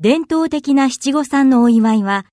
伝統的な七五三のお祝いは、